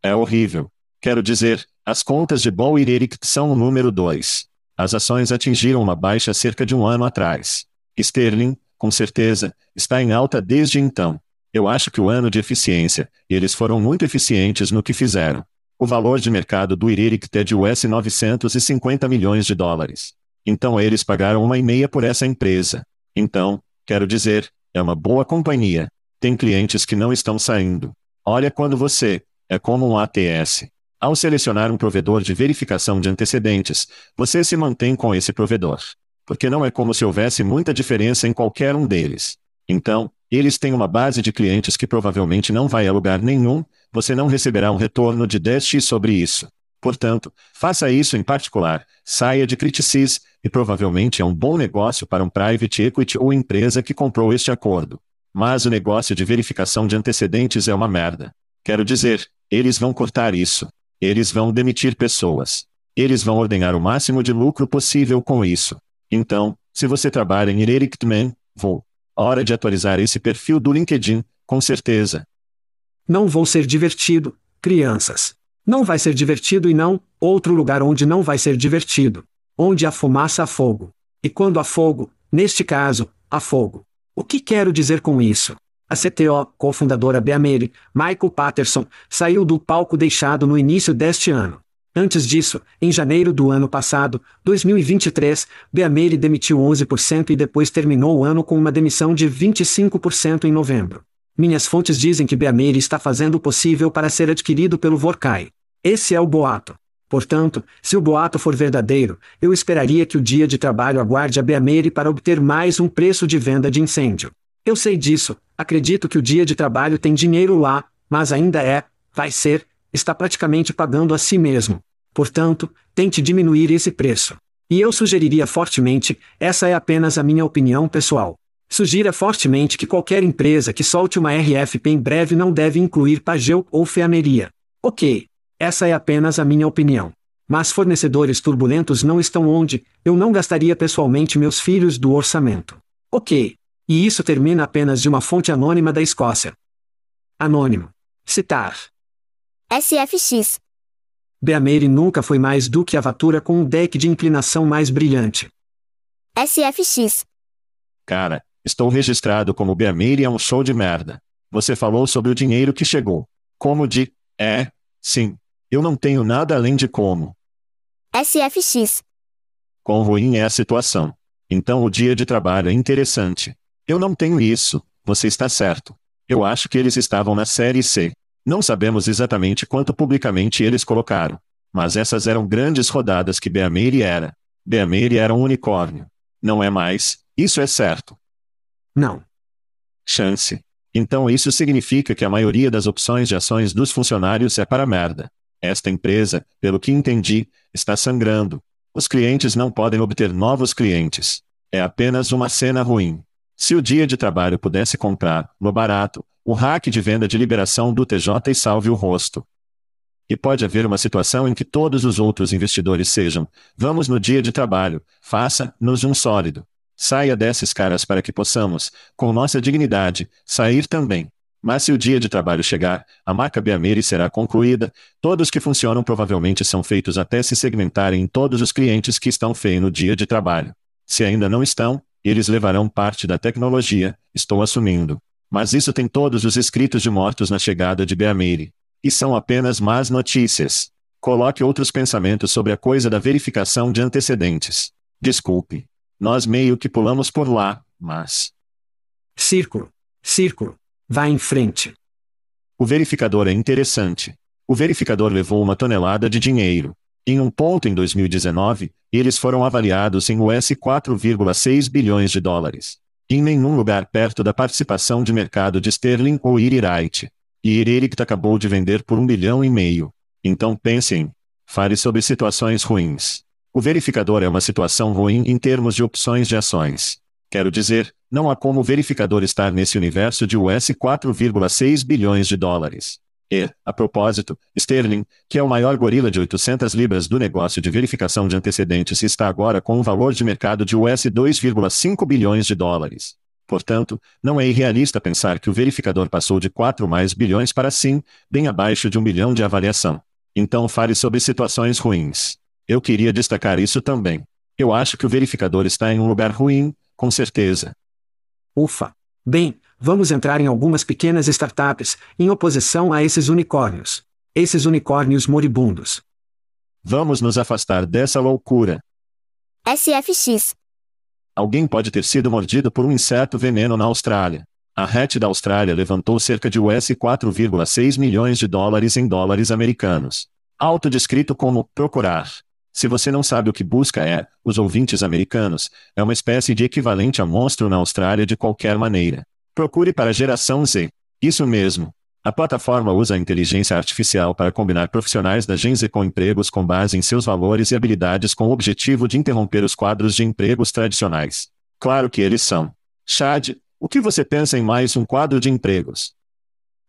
É horrível. Quero dizer, as contas de Ball e Eric são o número 2. As ações atingiram uma baixa cerca de um ano atrás. Sterling, com certeza, está em alta desde então. Eu acho que o ano de eficiência, eles foram muito eficientes no que fizeram. O valor de mercado do IRIRIC é de US 950 milhões de dólares. Então eles pagaram uma e meia por essa empresa. Então, quero dizer, é uma boa companhia. Tem clientes que não estão saindo. Olha quando você, é como um ATS. Ao selecionar um provedor de verificação de antecedentes, você se mantém com esse provedor. Porque não é como se houvesse muita diferença em qualquer um deles. Então, eles têm uma base de clientes que provavelmente não vai a lugar nenhum, você não receberá um retorno de 10x sobre isso. Portanto, faça isso em particular, saia de Criticis, e provavelmente é um bom negócio para um private equity ou empresa que comprou este acordo. Mas o negócio de verificação de antecedentes é uma merda. Quero dizer, Eles vão cortar isso. Eles vão demitir pessoas. Eles vão ordenar o máximo de lucro possível com isso. Então, se você trabalha em Erictman, vou. Hora de atualizar esse perfil do LinkedIn, com certeza. Não vou ser divertido, crianças. Não vai ser divertido e não, outro lugar onde não vai ser divertido. Onde há fumaça há fogo. E quando há fogo, neste caso, há fogo. O que quero dizer com isso? A CTO, cofundadora Beamere, Michael Patterson, saiu do palco deixado no início deste ano. Antes disso, em janeiro do ano passado, 2023, Beamere demitiu 11% e depois terminou o ano com uma demissão de 25% em novembro. Minhas fontes dizem que Beamere está fazendo o possível para ser adquirido pelo Vorkai. Esse é o boato. Portanto, se o boato for verdadeiro, eu esperaria que o dia de trabalho aguarde a Beamere para obter mais um preço de venda de incêndio. Eu sei disso, acredito que o dia de trabalho tem dinheiro lá, mas ainda é, vai ser, está praticamente pagando a si mesmo. Portanto, tente diminuir esse preço. E eu sugeriria fortemente, essa é apenas a minha opinião pessoal. Sugira fortemente que qualquer empresa que solte uma RFP em breve não deve incluir Pageu ou Feameria. Ok. Essa é apenas a minha opinião. Mas fornecedores turbulentos não estão onde eu não gastaria pessoalmente meus filhos do orçamento. Ok. E isso termina apenas de uma fonte anônima da Escócia. Anônimo. Citar. SFX. Beameire nunca foi mais do que a Vatura com um deck de inclinação mais brilhante. SFX. Cara, estou registrado como Beameire é um show de merda. Você falou sobre o dinheiro que chegou. Como de. É, sim. Eu não tenho nada além de como. SFX. Quão ruim é a situação. Então o dia de trabalho é interessante. Eu não tenho isso, você está certo. Eu acho que eles estavam na série C. Não sabemos exatamente quanto publicamente eles colocaram. Mas essas eram grandes rodadas que Beameire era. Beameire era um unicórnio. Não é mais, isso é certo. Não. Chance. Então isso significa que a maioria das opções de ações dos funcionários é para merda. Esta empresa, pelo que entendi, está sangrando. Os clientes não podem obter novos clientes. É apenas uma cena ruim. Se o dia de trabalho pudesse comprar, no barato, o hack de venda de liberação do TJ e salve o rosto. E pode haver uma situação em que todos os outros investidores sejam, vamos no dia de trabalho, faça-nos um sólido. Saia desses caras para que possamos, com nossa dignidade, sair também. Mas se o dia de trabalho chegar, a marca Biamere será concluída, todos que funcionam provavelmente são feitos até se segmentarem em todos os clientes que estão feios no dia de trabalho. Se ainda não estão, eles levarão parte da tecnologia, estou assumindo. Mas isso tem todos os escritos de mortos na chegada de Beameire. E são apenas más notícias. Coloque outros pensamentos sobre a coisa da verificação de antecedentes. Desculpe. Nós meio que pulamos por lá, mas. Círculo. Círculo. Vá em frente. O verificador é interessante. O verificador levou uma tonelada de dinheiro. Em um ponto em 2019, eles foram avaliados em US 4,6 bilhões de dólares. Em nenhum lugar perto da participação de mercado de Sterling ou Iririte. E Iririct acabou de vender por um bilhão e meio. Então pensem. Fale sobre situações ruins. O verificador é uma situação ruim em termos de opções de ações. Quero dizer, não há como o verificador estar nesse universo de US 4,6 bilhões de dólares. E, a propósito, Sterling, que é o maior gorila de 800 libras do negócio de verificação de antecedentes, está agora com um valor de mercado de US 2,5 bilhões de dólares. Portanto, não é irrealista pensar que o verificador passou de 4 mais bilhões para sim, bem abaixo de um bilhão de avaliação. Então fale sobre situações ruins. Eu queria destacar isso também. Eu acho que o verificador está em um lugar ruim, com certeza. Ufa! Bem, vamos entrar em algumas pequenas startups, em oposição a esses unicórnios. Esses unicórnios moribundos. Vamos nos afastar dessa loucura. SFX. Alguém pode ter sido mordido por um inseto veneno na Austrália. A RET da Austrália levantou cerca de US 4,6 milhões de dólares em dólares americanos. Autodescrito como procurar. Se você não sabe o que busca é, os ouvintes americanos, é uma espécie de equivalente a monstro na Austrália de qualquer maneira. Procure para a geração Z. Isso mesmo. A plataforma usa a inteligência artificial para combinar profissionais da Gen Z com empregos com base em seus valores e habilidades com o objetivo de interromper os quadros de empregos tradicionais. Claro que eles são. Chad, o que você pensa em mais um quadro de empregos?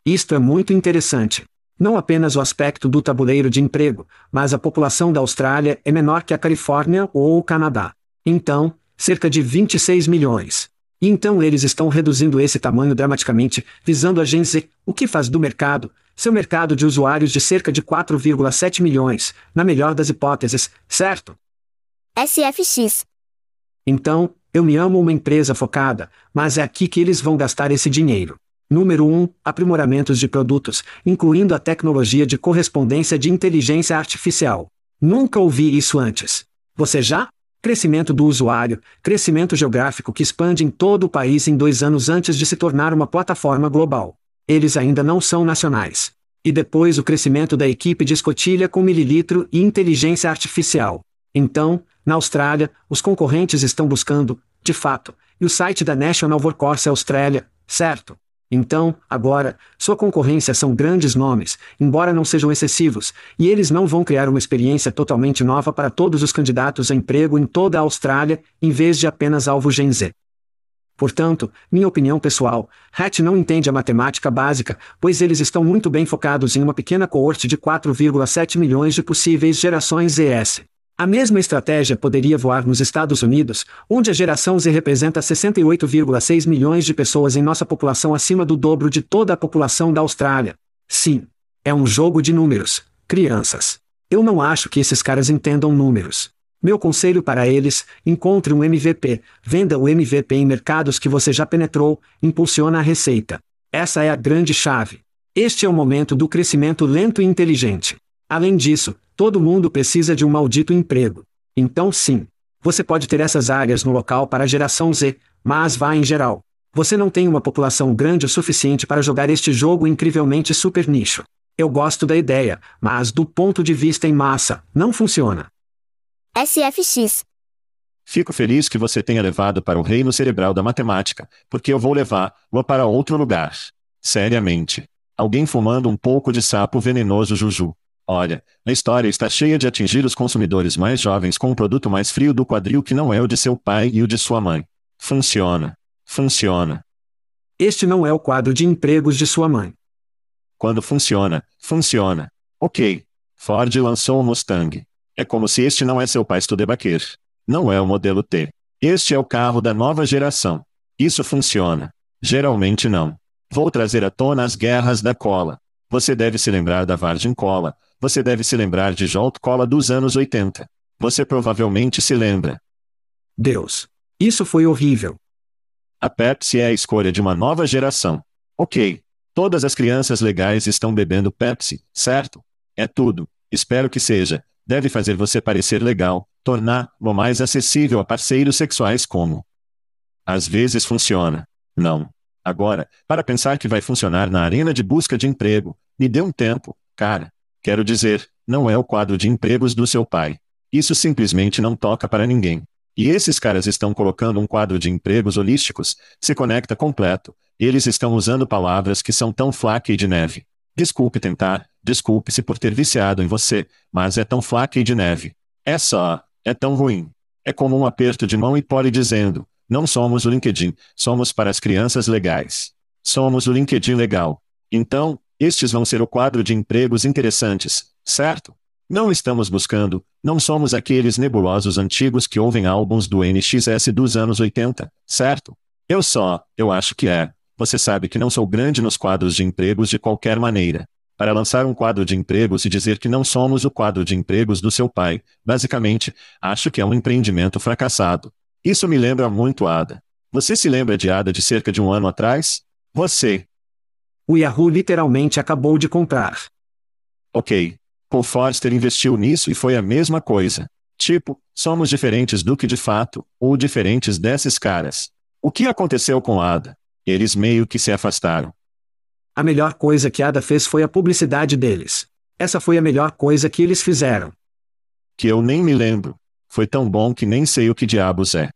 Isto é muito interessante. Não apenas o aspecto do tabuleiro de emprego, mas a população da Austrália é menor que a Califórnia ou o Canadá. Então, cerca de 26 milhões. E então eles estão reduzindo esse tamanho dramaticamente, visando a Gen Z, o que faz do mercado, seu mercado de usuários de cerca de 4,7 milhões, na melhor das hipóteses, certo? SFX. Então, eu me amo uma empresa focada, mas é aqui que eles vão gastar esse dinheiro. Número 1. Aprimoramentos de produtos, incluindo a tecnologia de correspondência de inteligência artificial. Nunca ouvi isso antes. Você já? Crescimento do usuário, crescimento geográfico que expande em todo o país em dois anos antes de se tornar uma plataforma global. Eles ainda não são nacionais. E depois o crescimento da equipe de escotilha com mililitro e inteligência artificial. Então, na Austrália, os concorrentes estão buscando, de fato, e o site da National Workforce Australia, certo? Então, agora, sua concorrência são grandes nomes, embora não sejam excessivos, e eles não vão criar uma experiência totalmente nova para todos os candidatos a emprego em toda a Austrália, em vez de apenas alvo Gen Z. Portanto, minha opinião pessoal, Hatch não entende a matemática básica, pois eles estão muito bem focados em uma pequena coorte de 4,7 milhões de possíveis gerações ES. A mesma estratégia poderia voar nos Estados Unidos, onde a geração Z representa 68,6 milhões de pessoas em nossa população acima do dobro de toda a população da Austrália. Sim. É um jogo de números, crianças. Eu não acho que esses caras entendam números. Meu conselho para eles: encontre um MVP, venda o MVP em mercados que você já penetrou, impulsiona a receita. Essa é a grande chave. Este é o momento do crescimento lento e inteligente. Além disso, Todo mundo precisa de um maldito emprego. Então sim. Você pode ter essas áreas no local para a geração Z, mas vá em geral. Você não tem uma população grande o suficiente para jogar este jogo incrivelmente super nicho. Eu gosto da ideia, mas do ponto de vista em massa, não funciona. SFX. Fico feliz que você tenha levado para o reino cerebral da matemática, porque eu vou levar-o para outro lugar. Seriamente. Alguém fumando um pouco de sapo venenoso Juju. Olha, a história está cheia de atingir os consumidores mais jovens com um produto mais frio do quadril que não é o de seu pai e o de sua mãe. Funciona. Funciona. Este não é o quadro de empregos de sua mãe. Quando funciona, funciona. Ok. Ford lançou o Mustang. É como se este não é seu pai Studebaker. Não é o modelo T. Este é o carro da nova geração. Isso funciona. Geralmente não. Vou trazer à tona as guerras da cola. Você deve se lembrar da Virgin Cola, você deve se lembrar de Jolt Cola dos anos 80. Você provavelmente se lembra. Deus. Isso foi horrível. A Pepsi é a escolha de uma nova geração. Ok. Todas as crianças legais estão bebendo Pepsi, certo? É tudo. Espero que seja. Deve fazer você parecer legal, tornar-lo mais acessível a parceiros sexuais como. Às vezes funciona. Não. Agora, para pensar que vai funcionar na arena de busca de emprego, me dê um tempo, cara. Quero dizer, não é o quadro de empregos do seu pai. Isso simplesmente não toca para ninguém. E esses caras estão colocando um quadro de empregos holísticos, se conecta completo. Eles estão usando palavras que são tão flaca e de neve. Desculpe tentar, desculpe-se por ter viciado em você, mas é tão flaca e de neve. É só, é tão ruim. É como um aperto de mão e pole dizendo: não somos o LinkedIn, somos para as crianças legais. Somos o LinkedIn legal. Então, estes vão ser o quadro de empregos interessantes, certo? Não estamos buscando, não somos aqueles nebulosos antigos que ouvem álbuns do NXS dos anos 80, certo? Eu só, eu acho que é. Você sabe que não sou grande nos quadros de empregos de qualquer maneira. Para lançar um quadro de empregos e dizer que não somos o quadro de empregos do seu pai, basicamente, acho que é um empreendimento fracassado. Isso me lembra muito Ada. Você se lembra de Ada de cerca de um ano atrás? Você, o Yahoo literalmente acabou de comprar. Ok. Paul Forster investiu nisso e foi a mesma coisa. Tipo, somos diferentes do que de fato, ou diferentes desses caras. O que aconteceu com Ada? Eles meio que se afastaram. A melhor coisa que Ada fez foi a publicidade deles. Essa foi a melhor coisa que eles fizeram. Que eu nem me lembro. Foi tão bom que nem sei o que diabos é.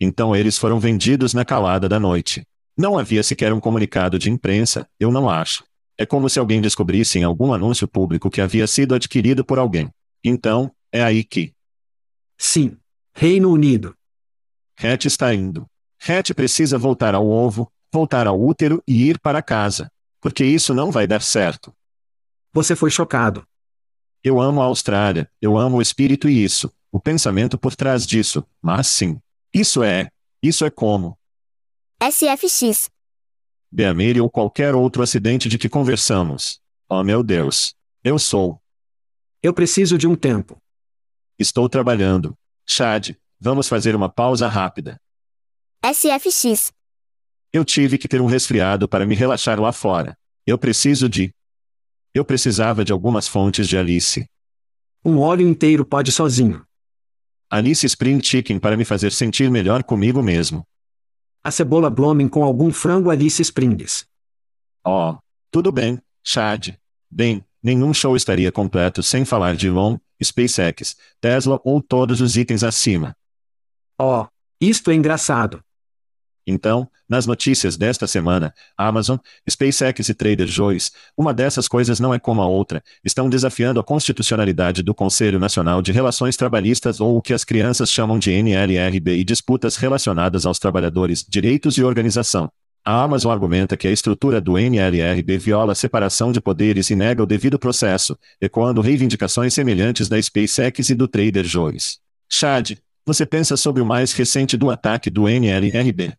Então eles foram vendidos na calada da noite. Não havia sequer um comunicado de imprensa, eu não acho. É como se alguém descobrisse em algum anúncio público que havia sido adquirido por alguém. Então, é aí que. Sim. Reino Unido. Hatch está indo. Hatch precisa voltar ao ovo, voltar ao útero e ir para casa. Porque isso não vai dar certo. Você foi chocado. Eu amo a Austrália, eu amo o espírito e isso, o pensamento por trás disso, mas sim. Isso é. Isso é como. SFX. Beamere ou qualquer outro acidente de que conversamos. Oh meu Deus. Eu sou. Eu preciso de um tempo. Estou trabalhando. Chad, vamos fazer uma pausa rápida. SFX. Eu tive que ter um resfriado para me relaxar lá fora. Eu preciso de. Eu precisava de algumas fontes de Alice. Um óleo inteiro pode sozinho. Alice Spring Chicken para me fazer sentir melhor comigo mesmo. A cebola blooming com algum frango Alice Springs. Oh, tudo bem, Chad. Bem, nenhum show estaria completo sem falar de Elon, SpaceX, Tesla ou todos os itens acima. Oh, isto é engraçado. Então, nas notícias desta semana, Amazon, SpaceX e Trader Joe's, uma dessas coisas não é como a outra, estão desafiando a constitucionalidade do Conselho Nacional de Relações Trabalhistas ou o que as crianças chamam de NLRB e disputas relacionadas aos trabalhadores, direitos e organização. A Amazon argumenta que a estrutura do NLRB viola a separação de poderes e nega o devido processo, ecoando reivindicações semelhantes da SpaceX e do Trader Joe's. Chad, você pensa sobre o mais recente do ataque do NLRB?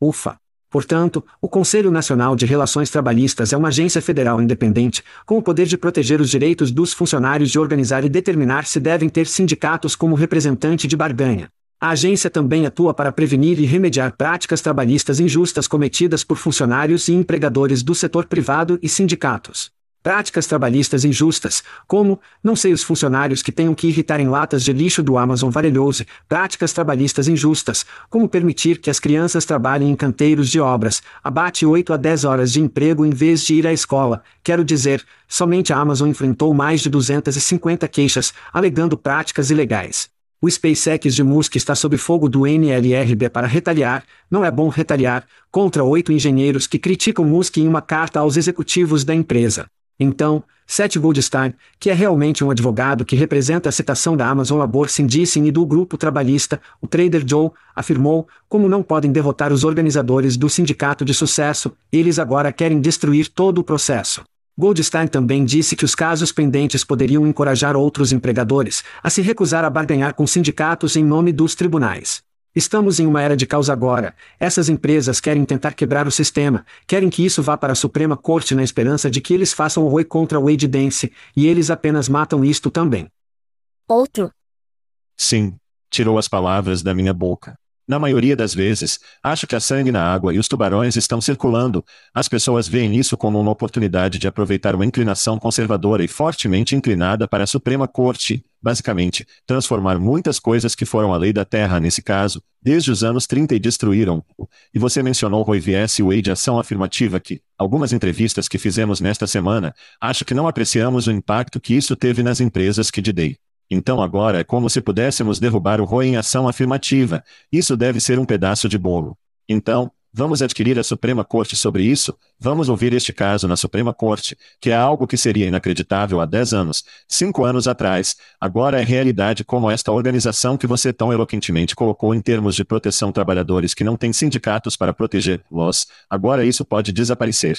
Ufa! Portanto, o Conselho Nacional de Relações Trabalhistas é uma agência federal independente, com o poder de proteger os direitos dos funcionários de organizar e determinar se devem ter sindicatos como representante de barganha. A agência também atua para prevenir e remediar práticas trabalhistas injustas cometidas por funcionários e empregadores do setor privado e sindicatos. Práticas trabalhistas injustas, como, não sei os funcionários que tenham que irritar em latas de lixo do Amazon Varelhose, práticas trabalhistas injustas, como permitir que as crianças trabalhem em canteiros de obras, abate 8 a 10 horas de emprego em vez de ir à escola. Quero dizer, somente a Amazon enfrentou mais de 250 queixas, alegando práticas ilegais. O SpaceX de Musk está sob fogo do NLRB para retaliar, não é bom retaliar, contra oito engenheiros que criticam Musk em uma carta aos executivos da empresa. Então, Seth Goldstein, que é realmente um advogado que representa a citação da Amazon Labor Syndicate e do grupo trabalhista, o Trader Joe, afirmou, como não podem derrotar os organizadores do sindicato de sucesso, eles agora querem destruir todo o processo. Goldstein também disse que os casos pendentes poderiam encorajar outros empregadores a se recusar a barganhar com sindicatos em nome dos tribunais. Estamos em uma era de caos agora. Essas empresas querem tentar quebrar o sistema, querem que isso vá para a Suprema Corte na esperança de que eles façam o Roi contra o Wade Dance, e eles apenas matam isto também. Outro. Sim, tirou as palavras da minha boca. Na maioria das vezes, acho que a sangue na água e os tubarões estão circulando. As pessoas veem isso como uma oportunidade de aproveitar uma inclinação conservadora e fortemente inclinada para a Suprema Corte, basicamente, transformar muitas coisas que foram a lei da Terra nesse caso, desde os anos 30 e destruíram. E você mencionou Roy vs. Wade ação afirmativa que, algumas entrevistas que fizemos nesta semana, acho que não apreciamos o impacto que isso teve nas empresas que dei. Então agora é como se pudéssemos derrubar o Roy em ação afirmativa. Isso deve ser um pedaço de bolo. Então, vamos adquirir a Suprema Corte sobre isso? Vamos ouvir este caso na Suprema Corte, que é algo que seria inacreditável há 10 anos, 5 anos atrás, agora é realidade como esta organização que você tão eloquentemente colocou em termos de proteção trabalhadores que não têm sindicatos para proteger-los, agora isso pode desaparecer.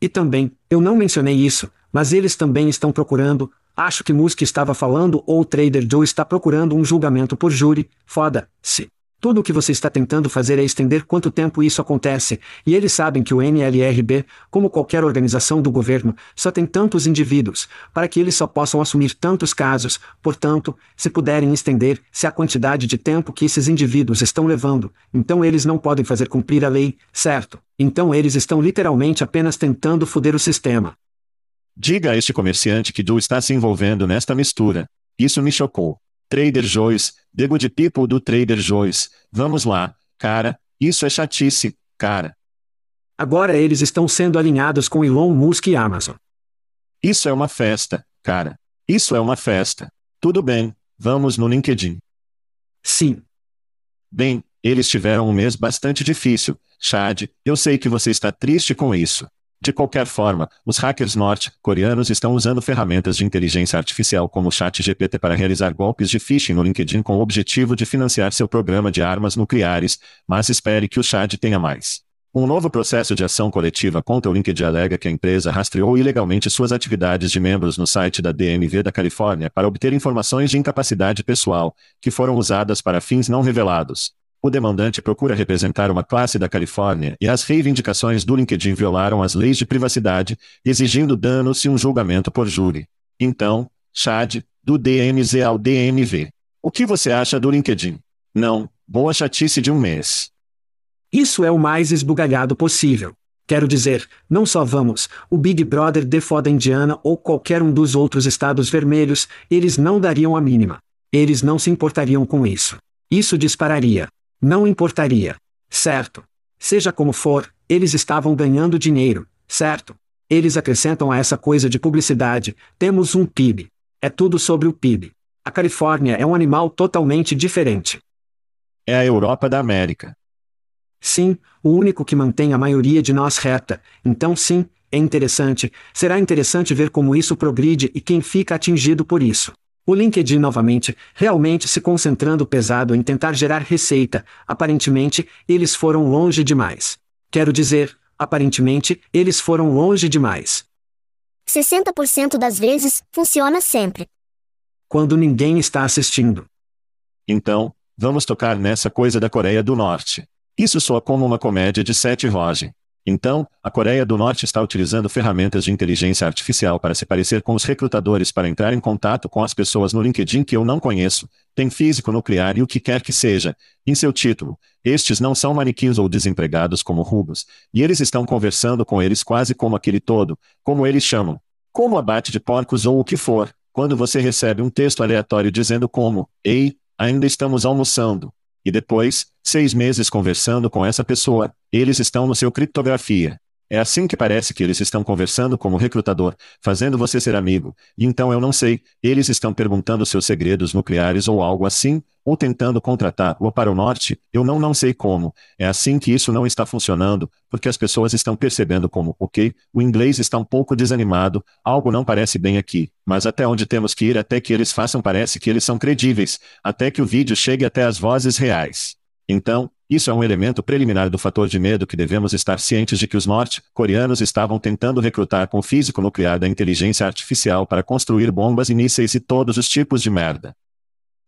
E também, eu não mencionei isso, mas eles também estão procurando, Acho que Musk estava falando ou Trader Joe está procurando um julgamento por júri. Foda-se. Tudo o que você está tentando fazer é estender quanto tempo isso acontece, e eles sabem que o NLRB, como qualquer organização do governo, só tem tantos indivíduos, para que eles só possam assumir tantos casos, portanto, se puderem estender, se a quantidade de tempo que esses indivíduos estão levando, então eles não podem fazer cumprir a lei, certo? Então eles estão literalmente apenas tentando foder o sistema. Diga a este comerciante que Joe está se envolvendo nesta mistura. Isso me chocou. Trader Joe's, The Good People do Trader Joe's. Vamos lá, cara, isso é chatice, cara. Agora eles estão sendo alinhados com Elon Musk e Amazon. Isso é uma festa, cara. Isso é uma festa. Tudo bem, vamos no LinkedIn. Sim. Bem, eles tiveram um mês bastante difícil. Chad, eu sei que você está triste com isso. De qualquer forma, os hackers norte-coreanos estão usando ferramentas de inteligência artificial como o ChatGPT para realizar golpes de phishing no LinkedIn com o objetivo de financiar seu programa de armas nucleares, mas espere que o Chad tenha mais. Um novo processo de ação coletiva contra o LinkedIn alega que a empresa rastreou ilegalmente suas atividades de membros no site da DMV da Califórnia para obter informações de incapacidade pessoal, que foram usadas para fins não revelados. O demandante procura representar uma classe da Califórnia e as reivindicações do LinkedIn violaram as leis de privacidade, exigindo danos e um julgamento por júri. Então, Chad, do DMZ ao DMV. O que você acha do LinkedIn? Não, boa chatice de um mês. Isso é o mais esbugalhado possível. Quero dizer, não só vamos, o Big Brother de foda Indiana ou qualquer um dos outros estados vermelhos, eles não dariam a mínima. Eles não se importariam com isso. Isso dispararia. Não importaria. Certo. Seja como for, eles estavam ganhando dinheiro, certo? Eles acrescentam a essa coisa de publicidade: temos um PIB. É tudo sobre o PIB. A Califórnia é um animal totalmente diferente. É a Europa da América. Sim, o único que mantém a maioria de nós reta. Então, sim, é interessante. Será interessante ver como isso progride e quem fica atingido por isso. O LinkedIn novamente, realmente se concentrando pesado em tentar gerar receita, aparentemente, eles foram longe demais. Quero dizer, aparentemente, eles foram longe demais. 60% das vezes, funciona sempre. Quando ninguém está assistindo. Então, vamos tocar nessa coisa da Coreia do Norte. Isso soa como uma comédia de Seth Rogen. Então, a Coreia do Norte está utilizando ferramentas de inteligência artificial para se parecer com os recrutadores para entrar em contato com as pessoas no LinkedIn que eu não conheço, tem físico nuclear e o que quer que seja. Em seu título, estes não são manequins ou desempregados como Rubos, e eles estão conversando com eles quase como aquele todo, como eles chamam. Como abate de porcos ou o que for, quando você recebe um texto aleatório dizendo como, ei, ainda estamos almoçando. E depois, seis meses conversando com essa pessoa, eles estão no seu criptografia. É assim que parece que eles estão conversando como recrutador, fazendo você ser amigo. E então eu não sei, eles estão perguntando seus segredos nucleares ou algo assim, ou tentando contratar-o para o norte, eu não não sei como. É assim que isso não está funcionando, porque as pessoas estão percebendo como, ok, o inglês está um pouco desanimado, algo não parece bem aqui, mas até onde temos que ir até que eles façam parece que eles são credíveis, até que o vídeo chegue até as vozes reais. Então, isso é um elemento preliminar do fator de medo que devemos estar cientes de que os norte-coreanos estavam tentando recrutar com o físico nuclear da inteligência artificial para construir bombas e mísseis e todos os tipos de merda.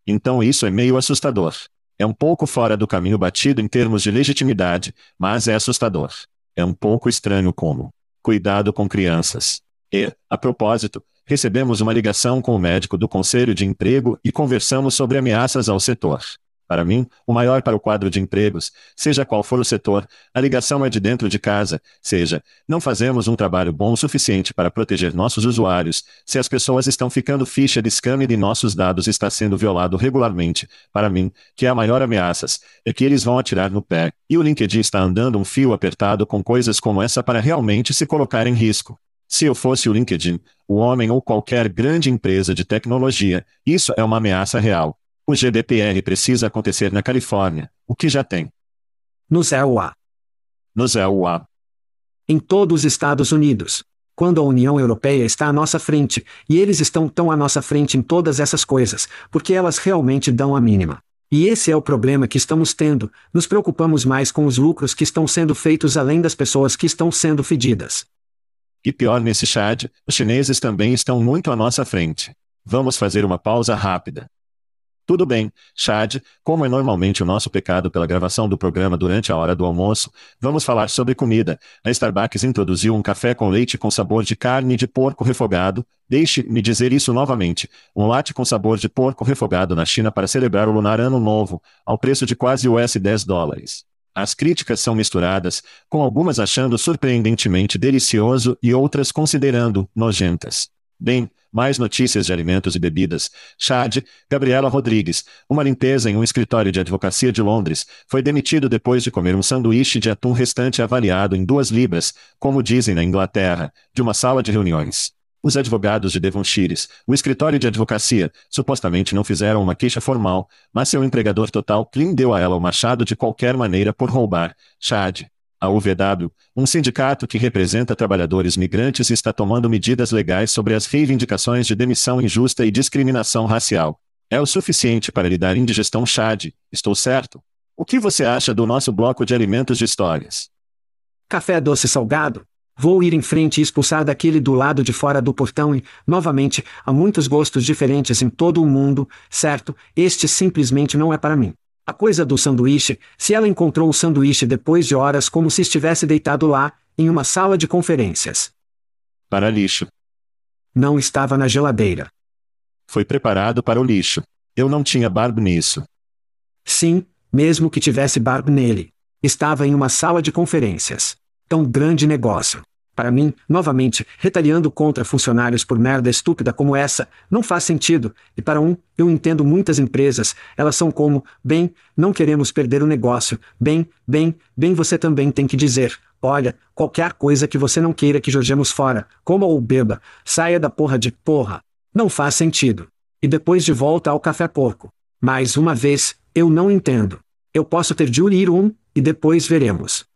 Então isso é meio assustador. É um pouco fora do caminho batido em termos de legitimidade, mas é assustador. É um pouco estranho como. Cuidado com crianças. E, a propósito, recebemos uma ligação com o médico do Conselho de Emprego e conversamos sobre ameaças ao setor. Para mim, o maior para o quadro de empregos, seja qual for o setor, a ligação é de dentro de casa, seja, não fazemos um trabalho bom o suficiente para proteger nossos usuários, se as pessoas estão ficando ficha de scam e nossos dados está sendo violado regularmente. Para mim, que é a maior ameaças, é que eles vão atirar no pé, e o LinkedIn está andando um fio apertado com coisas como essa para realmente se colocar em risco. Se eu fosse o LinkedIn, o homem ou qualquer grande empresa de tecnologia, isso é uma ameaça real. O GDPR precisa acontecer na Califórnia, o que já tem. Nos EUA. Nos EUA. Em todos os Estados Unidos. Quando a União Europeia está à nossa frente, e eles estão tão à nossa frente em todas essas coisas, porque elas realmente dão a mínima. E esse é o problema que estamos tendo, nos preocupamos mais com os lucros que estão sendo feitos além das pessoas que estão sendo fedidas. E pior nesse chat, os chineses também estão muito à nossa frente. Vamos fazer uma pausa rápida. Tudo bem, Chad, como é normalmente o nosso pecado pela gravação do programa durante a hora do almoço, vamos falar sobre comida. A Starbucks introduziu um café com leite com sabor de carne de porco refogado. Deixe-me dizer isso novamente. Um latte com sabor de porco refogado na China para celebrar o lunar ano novo, ao preço de quase US 10 dólares. As críticas são misturadas, com algumas achando surpreendentemente delicioso e outras considerando nojentas. Bem, mais notícias de alimentos e bebidas. Chad, Gabriela Rodrigues, uma limpeza em um escritório de advocacia de Londres, foi demitido depois de comer um sanduíche de atum restante avaliado em duas libras, como dizem na Inglaterra, de uma sala de reuniões. Os advogados de Devonshires, o escritório de advocacia, supostamente não fizeram uma queixa formal, mas seu empregador total Clean deu a ela o machado de qualquer maneira por roubar. Chad, a UVW, um sindicato que representa trabalhadores migrantes está tomando medidas legais sobre as reivindicações de demissão injusta e discriminação racial. É o suficiente para lhe dar indigestão Chad, estou certo? O que você acha do nosso bloco de alimentos de histórias? Café doce salgado? Vou ir em frente e expulsar daquele do lado de fora do portão e, novamente, há muitos gostos diferentes em todo o mundo, certo? Este simplesmente não é para mim. A coisa do sanduíche, se ela encontrou o sanduíche depois de horas como se estivesse deitado lá, em uma sala de conferências. Para lixo. Não estava na geladeira. Foi preparado para o lixo. Eu não tinha barba nisso. Sim, mesmo que tivesse barba nele. Estava em uma sala de conferências. Tão grande negócio. Para mim, novamente, retaliando contra funcionários por merda estúpida como essa, não faz sentido. E para um, eu entendo muitas empresas, elas são como, bem, não queremos perder o negócio. Bem, bem, bem, você também tem que dizer, olha, qualquer coisa que você não queira que jogemos fora, coma ou beba, saia da porra de porra. Não faz sentido. E depois de volta ao café porco. Mais uma vez, eu não entendo. Eu posso ter de ir um, e depois veremos.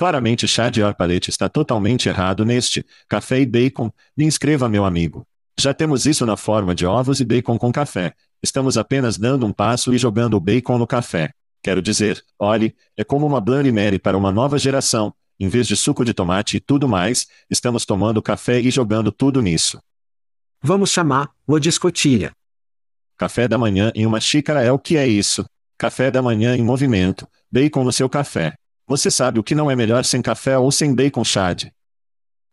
Claramente chá de arpalete está totalmente errado neste café e bacon. Me inscreva meu amigo. Já temos isso na forma de ovos e bacon com café. Estamos apenas dando um passo e jogando o bacon no café. Quero dizer, olhe, é como uma Bloody Mary para uma nova geração. Em vez de suco de tomate e tudo mais, estamos tomando café e jogando tudo nisso. Vamos chamar-o de escotilha. Café da manhã em uma xícara é o que é isso. Café da manhã em movimento. Bacon no seu café. Você sabe o que não é melhor sem café ou sem bacon chad?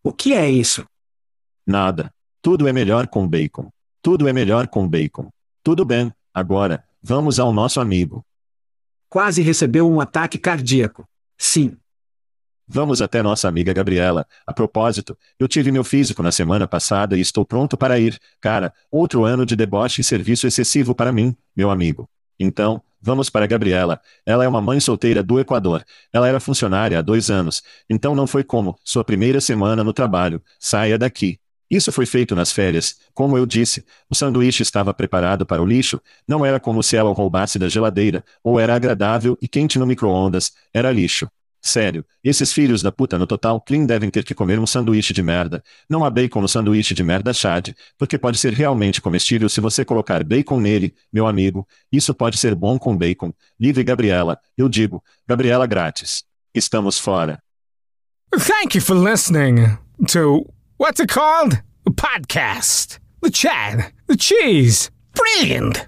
O que é isso? Nada. Tudo é melhor com bacon. Tudo é melhor com bacon. Tudo bem, agora, vamos ao nosso amigo. Quase recebeu um ataque cardíaco. Sim. Vamos até nossa amiga Gabriela. A propósito, eu tive meu físico na semana passada e estou pronto para ir. Cara, outro ano de deboche e serviço excessivo para mim, meu amigo. Então, Vamos para Gabriela. Ela é uma mãe solteira do Equador. Ela era funcionária há dois anos. Então não foi como sua primeira semana no trabalho. Saia daqui. Isso foi feito nas férias. Como eu disse, o sanduíche estava preparado para o lixo. Não era como se ela o roubasse da geladeira, ou era agradável e quente no micro-ondas. Era lixo. Sério, esses filhos da puta no Total Clean devem ter que comer um sanduíche de merda. Não há bacon no sanduíche de merda Chad, porque pode ser realmente comestível se você colocar bacon nele, meu amigo. Isso pode ser bom com bacon. Livre Gabriela, eu digo, Gabriela grátis. Estamos fora. Thank you for listening to what's it called? A podcast. The Chad. The Cheese. Brilliant.